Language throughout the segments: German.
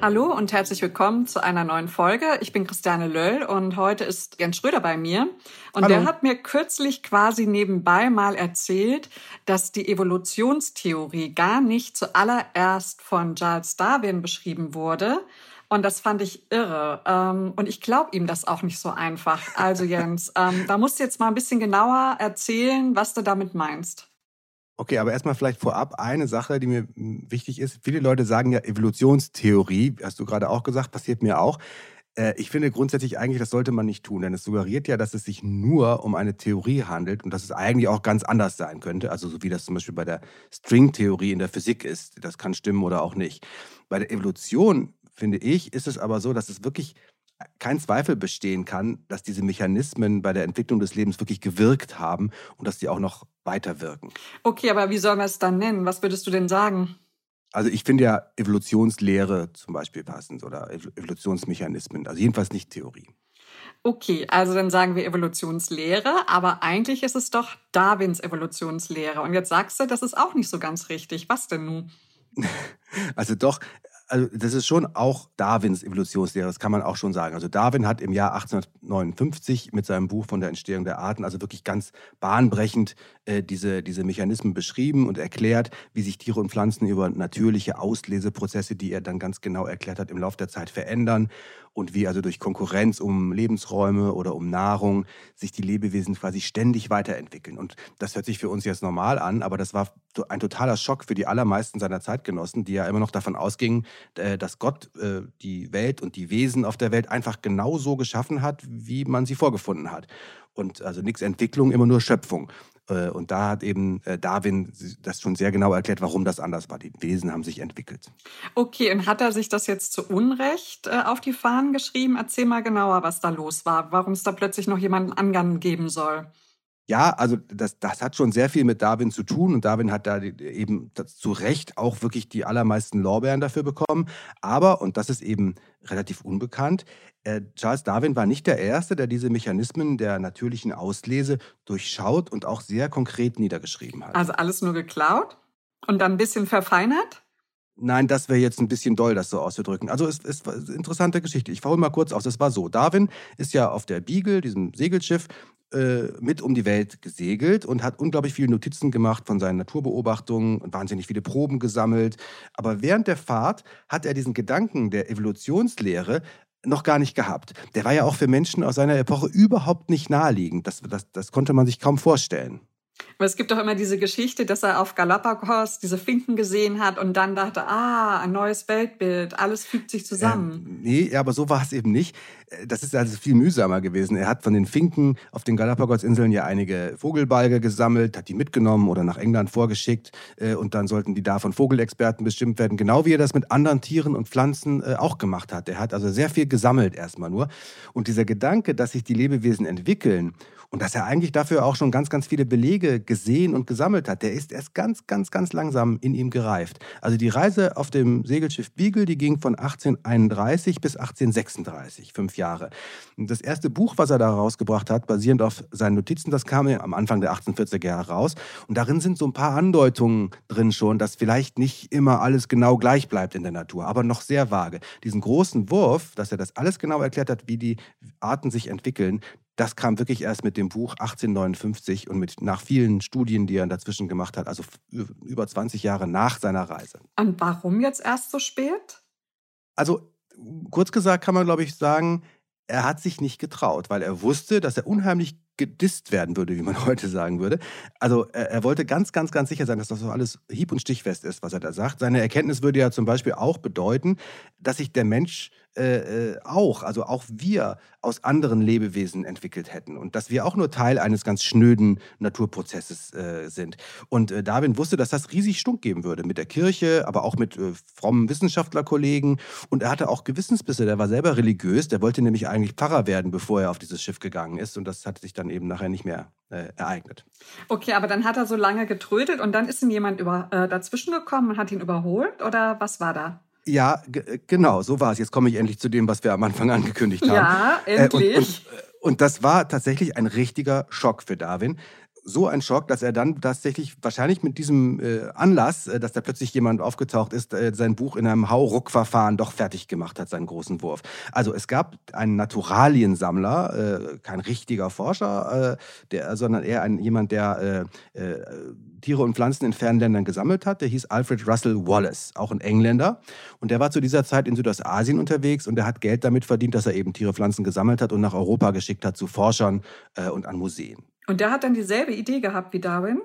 Hallo und herzlich willkommen zu einer neuen Folge. Ich bin Christiane Löll und heute ist Jens Schröder bei mir. Und Hallo. der hat mir kürzlich quasi nebenbei mal erzählt, dass die Evolutionstheorie gar nicht zuallererst von Charles Darwin beschrieben wurde. Und das fand ich irre. Ähm, Und ich glaube ihm das auch nicht so einfach. Also Jens, ähm, da musst du jetzt mal ein bisschen genauer erzählen, was du damit meinst. Okay, aber erstmal vielleicht vorab eine Sache, die mir mm, wichtig ist. Viele Leute sagen ja Evolutionstheorie, hast du gerade auch gesagt, passiert mir auch. Äh, Ich finde grundsätzlich eigentlich, das sollte man nicht tun, denn es suggeriert ja, dass es sich nur um eine Theorie handelt und dass es eigentlich auch ganz anders sein könnte. Also so wie das zum Beispiel bei der Stringtheorie in der Physik ist. Das kann stimmen oder auch nicht. Bei der Evolution, finde ich, ist es aber so, dass es wirklich kein Zweifel bestehen kann, dass diese Mechanismen bei der Entwicklung des Lebens wirklich gewirkt haben und dass die auch noch weiter wirken. Okay, aber wie sollen wir es dann nennen? Was würdest du denn sagen? Also ich finde ja Evolutionslehre zum Beispiel passend oder Ev- Evolutionsmechanismen, also jedenfalls nicht Theorie. Okay, also dann sagen wir Evolutionslehre, aber eigentlich ist es doch Darwins Evolutionslehre. Und jetzt sagst du, das ist auch nicht so ganz richtig. Was denn nun? Also doch, also das ist schon auch Darwins Evolutionslehre, das kann man auch schon sagen. Also Darwin hat im Jahr 1859 mit seinem Buch von der Entstehung der Arten also wirklich ganz bahnbrechend äh, diese, diese Mechanismen beschrieben und erklärt, wie sich Tiere und Pflanzen über natürliche Ausleseprozesse, die er dann ganz genau erklärt hat, im Laufe der Zeit verändern und wie also durch Konkurrenz um Lebensräume oder um Nahrung sich die Lebewesen quasi ständig weiterentwickeln. Und das hört sich für uns jetzt normal an, aber das war ein totaler Schock für die allermeisten seiner Zeitgenossen, die ja immer noch davon ausgingen, äh, dass Gott äh, die Welt und die Wesen auf der Welt einfach genau so geschaffen hat, wie man sie vorgefunden hat. Und also nichts Entwicklung, immer nur Schöpfung. Äh, Und da hat eben Darwin das schon sehr genau erklärt, warum das anders war. Die Wesen haben sich entwickelt. Okay, und hat er sich das jetzt zu Unrecht auf die Fahnen geschrieben? Erzähl mal genauer, was da los war, warum es da plötzlich noch jemanden angeben soll. Ja, also das, das hat schon sehr viel mit Darwin zu tun und Darwin hat da eben das, zu Recht auch wirklich die allermeisten Lorbeeren dafür bekommen. Aber, und das ist eben relativ unbekannt, äh, Charles Darwin war nicht der Erste, der diese Mechanismen der natürlichen Auslese durchschaut und auch sehr konkret niedergeschrieben hat. Also alles nur geklaut und dann ein bisschen verfeinert? Nein, das wäre jetzt ein bisschen doll, das so auszudrücken. Also es ist eine interessante Geschichte. Ich hole mal kurz aus. Es war so, Darwin ist ja auf der Beagle, diesem Segelschiff, äh, mit um die Welt gesegelt und hat unglaublich viele Notizen gemacht von seinen Naturbeobachtungen und wahnsinnig viele Proben gesammelt. Aber während der Fahrt hat er diesen Gedanken der Evolutionslehre noch gar nicht gehabt. Der war ja auch für Menschen aus seiner Epoche überhaupt nicht naheliegend. Das, das, das konnte man sich kaum vorstellen. Aber es gibt doch immer diese Geschichte, dass er auf Galapagos diese Finken gesehen hat und dann dachte, ah, ein neues Weltbild, alles fügt sich zusammen. Ähm, nee, aber so war es eben nicht. Äh, Das ist also viel mühsamer gewesen. Er hat von den Finken auf den Galapagos-Inseln ja einige Vogelbalge gesammelt, hat die mitgenommen oder nach England vorgeschickt äh, und dann sollten die da von Vogelexperten bestimmt werden, genau wie er das mit anderen Tieren und Pflanzen äh, auch gemacht hat. Er hat also sehr viel gesammelt erstmal nur. Und dieser Gedanke, dass sich die Lebewesen entwickeln und dass er eigentlich dafür auch schon ganz, ganz viele Belege gesehen und gesammelt hat, der ist erst ganz, ganz, ganz langsam in ihm gereift. Also die Reise auf dem Segelschiff Beagle, die ging von 1831 bis 1836, fünf Jahre. Das erste Buch, was er da rausgebracht hat, basierend auf seinen Notizen, das kam am Anfang der 1840er Jahre raus. Und darin sind so ein paar Andeutungen drin schon, dass vielleicht nicht immer alles genau gleich bleibt in der Natur, aber noch sehr vage. Diesen großen Wurf, dass er das alles genau erklärt hat, wie die Arten sich entwickeln, das kam wirklich erst mit dem Buch 1859 und mit nach vielen Studien, die er dazwischen gemacht hat, also über 20 Jahre nach seiner Reise. Und warum jetzt erst so spät? Also kurz gesagt kann man, glaube ich, sagen, er hat sich nicht getraut, weil er wusste, dass er unheimlich gedisst werden würde, wie man heute sagen würde. Also er, er wollte ganz, ganz, ganz sicher sein, dass das so alles hieb- und stichfest ist, was er da sagt. Seine Erkenntnis würde ja zum Beispiel auch bedeuten, dass sich der Mensch äh, äh, auch, also auch wir aus anderen Lebewesen entwickelt hätten und dass wir auch nur Teil eines ganz schnöden Naturprozesses äh, sind. Und äh, Darwin wusste, dass das riesig Stunk geben würde mit der Kirche, aber auch mit äh, frommen Wissenschaftlerkollegen. Und er hatte auch Gewissensbisse, der war selber religiös, der wollte nämlich eigentlich Pfarrer werden, bevor er auf dieses Schiff gegangen ist. Und das hat sich dann eben nachher nicht mehr äh, ereignet. Okay, aber dann hat er so lange getrödelt und dann ist ihm jemand über, dazwischen gekommen und hat ihn überholt oder was war da? Ja, genau, so war es. Jetzt komme ich endlich zu dem, was wir am Anfang angekündigt haben. Ja, endlich. Äh, und, und, und das war tatsächlich ein richtiger Schock für Darwin so ein Schock, dass er dann tatsächlich wahrscheinlich mit diesem äh, Anlass, äh, dass da plötzlich jemand aufgetaucht ist, äh, sein Buch in einem Hauruck-Verfahren doch fertig gemacht hat, seinen großen Wurf. Also es gab einen Naturaliensammler, äh, kein richtiger Forscher, äh, der, sondern eher ein, jemand, der äh, Tiere und Pflanzen in fernen Ländern gesammelt hat. Der hieß Alfred Russel Wallace, auch ein Engländer. Und der war zu dieser Zeit in Südostasien unterwegs und der hat Geld damit verdient, dass er eben Tiere, Pflanzen gesammelt hat und nach Europa geschickt hat zu Forschern und an Museen. Und der hat dann dieselbe Idee gehabt wie Darwin?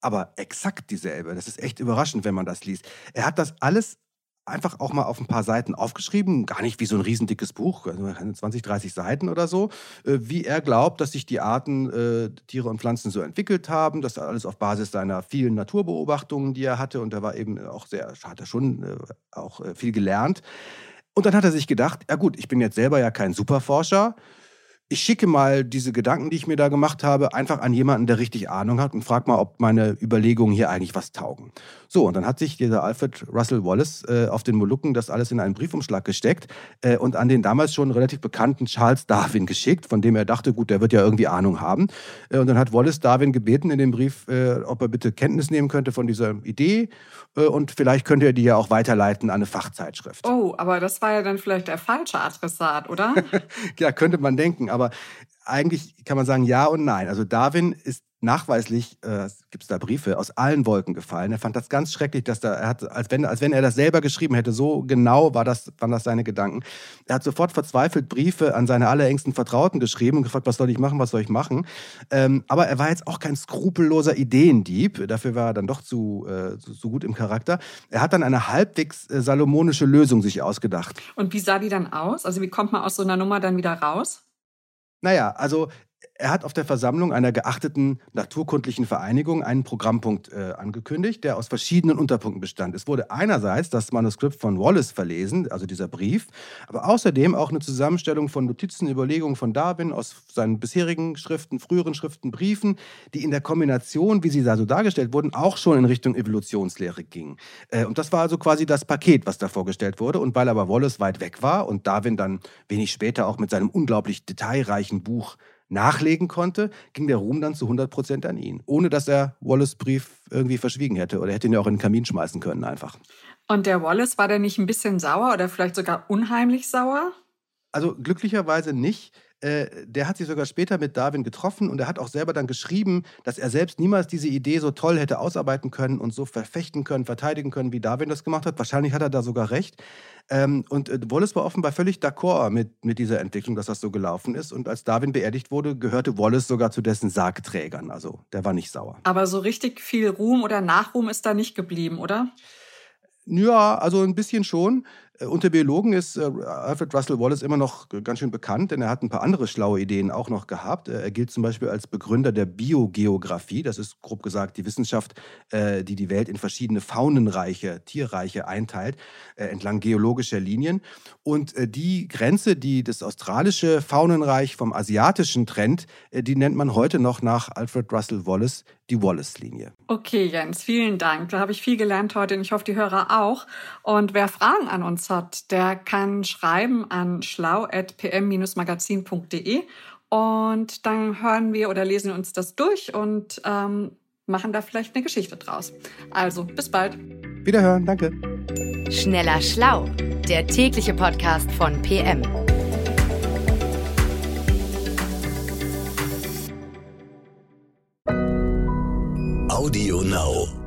Aber exakt dieselbe. Das ist echt überraschend, wenn man das liest. Er hat das alles einfach auch mal auf ein paar Seiten aufgeschrieben, gar nicht wie so ein riesendickes Buch, also 20, 30 Seiten oder so, äh, wie er glaubt, dass sich die Arten, äh, Tiere und Pflanzen so entwickelt haben. Das alles auf Basis seiner vielen Naturbeobachtungen, die er hatte. Und er war eben auch sehr, hat er schon äh, auch äh, viel gelernt. Und dann hat er sich gedacht, ja gut, ich bin jetzt selber ja kein Superforscher ich schicke mal diese Gedanken, die ich mir da gemacht habe, einfach an jemanden, der richtig Ahnung hat und frage mal, ob meine Überlegungen hier eigentlich was taugen. So, und dann hat sich dieser Alfred Russell Wallace äh, auf den Molukken das alles in einen Briefumschlag gesteckt äh, und an den damals schon relativ bekannten Charles Darwin geschickt, von dem er dachte, gut, der wird ja irgendwie Ahnung haben. Äh, und dann hat Wallace Darwin gebeten in dem Brief, äh, ob er bitte Kenntnis nehmen könnte von dieser Idee äh, und vielleicht könnte er die ja auch weiterleiten an eine Fachzeitschrift. Oh, aber das war ja dann vielleicht der falsche Adressat, oder? ja, könnte man denken, aber aber eigentlich kann man sagen ja und nein. Also Darwin ist nachweislich, äh, gibt es da Briefe, aus allen Wolken gefallen. Er fand das ganz schrecklich, dass da, er hat, als wenn, als wenn er das selber geschrieben hätte, so genau war das, waren das seine Gedanken. Er hat sofort verzweifelt Briefe an seine allerengsten Vertrauten geschrieben und gefragt, was soll ich machen, was soll ich machen. Ähm, aber er war jetzt auch kein skrupelloser Ideendieb, dafür war er dann doch zu, äh, zu, zu, gut im Charakter. Er hat dann eine halbwegs äh, salomonische Lösung sich ausgedacht. Und wie sah die dann aus? Also wie kommt man aus so einer Nummer dann wieder raus? Naja, also er hat auf der Versammlung einer geachteten naturkundlichen Vereinigung einen Programmpunkt äh, angekündigt, der aus verschiedenen Unterpunkten bestand. Es wurde einerseits das Manuskript von Wallace verlesen, also dieser Brief, aber außerdem auch eine Zusammenstellung von Notizen, Überlegungen von Darwin aus seinen bisherigen Schriften, früheren Schriften, Briefen, die in der Kombination, wie sie da so dargestellt wurden, auch schon in Richtung Evolutionslehre gingen. Äh, und das war also quasi das Paket, was da vorgestellt wurde. Und weil aber Wallace weit weg war und Darwin dann wenig später auch mit seinem unglaublich detailreichen Buch nachlegen konnte, ging der Ruhm dann zu 100 Prozent an ihn, ohne dass er Wallace Brief irgendwie verschwiegen hätte oder hätte ihn ja auch in den Kamin schmeißen können einfach. Und der Wallace, war der nicht ein bisschen sauer oder vielleicht sogar unheimlich sauer? Also glücklicherweise nicht. Äh, der hat sich sogar später mit Darwin getroffen und er hat auch selber dann geschrieben, dass er selbst niemals diese Idee so toll hätte ausarbeiten können und so verfechten können, verteidigen können, wie Darwin das gemacht hat. Wahrscheinlich hat er da sogar recht. Ähm, und äh, Wallace war offenbar völlig d'accord mit, mit dieser Entwicklung, dass das so gelaufen ist. Und als Darwin beerdigt wurde, gehörte Wallace sogar zu dessen Sargträgern. Also der war nicht sauer. Aber so richtig viel Ruhm oder Nachruhm ist da nicht geblieben, oder? Ja, also ein bisschen schon. Äh, unter Biologen ist äh, Alfred Russel Wallace immer noch ganz schön bekannt, denn er hat ein paar andere schlaue Ideen auch noch gehabt. Äh, er gilt zum Beispiel als Begründer der Biogeographie. Das ist grob gesagt die Wissenschaft, die die Welt in verschiedene Faunenreiche, Tierreiche einteilt, entlang geologischer Linien. Und die Grenze, die das australische Faunenreich vom asiatischen trennt, die nennt man heute noch nach Alfred Russel Wallace die Wallace-Linie. Okay, Jens, vielen Dank. Da habe ich viel gelernt heute und ich hoffe, die Hörer auch. Und wer Fragen an uns hat, der kann schreiben an schlau.pm-magazin.de und dann hören wir oder lesen uns das durch und ähm, machen da vielleicht eine Geschichte draus. Also, bis bald. Wiederhören, danke. Schneller Schlau, der tägliche Podcast von PM. Audio Now.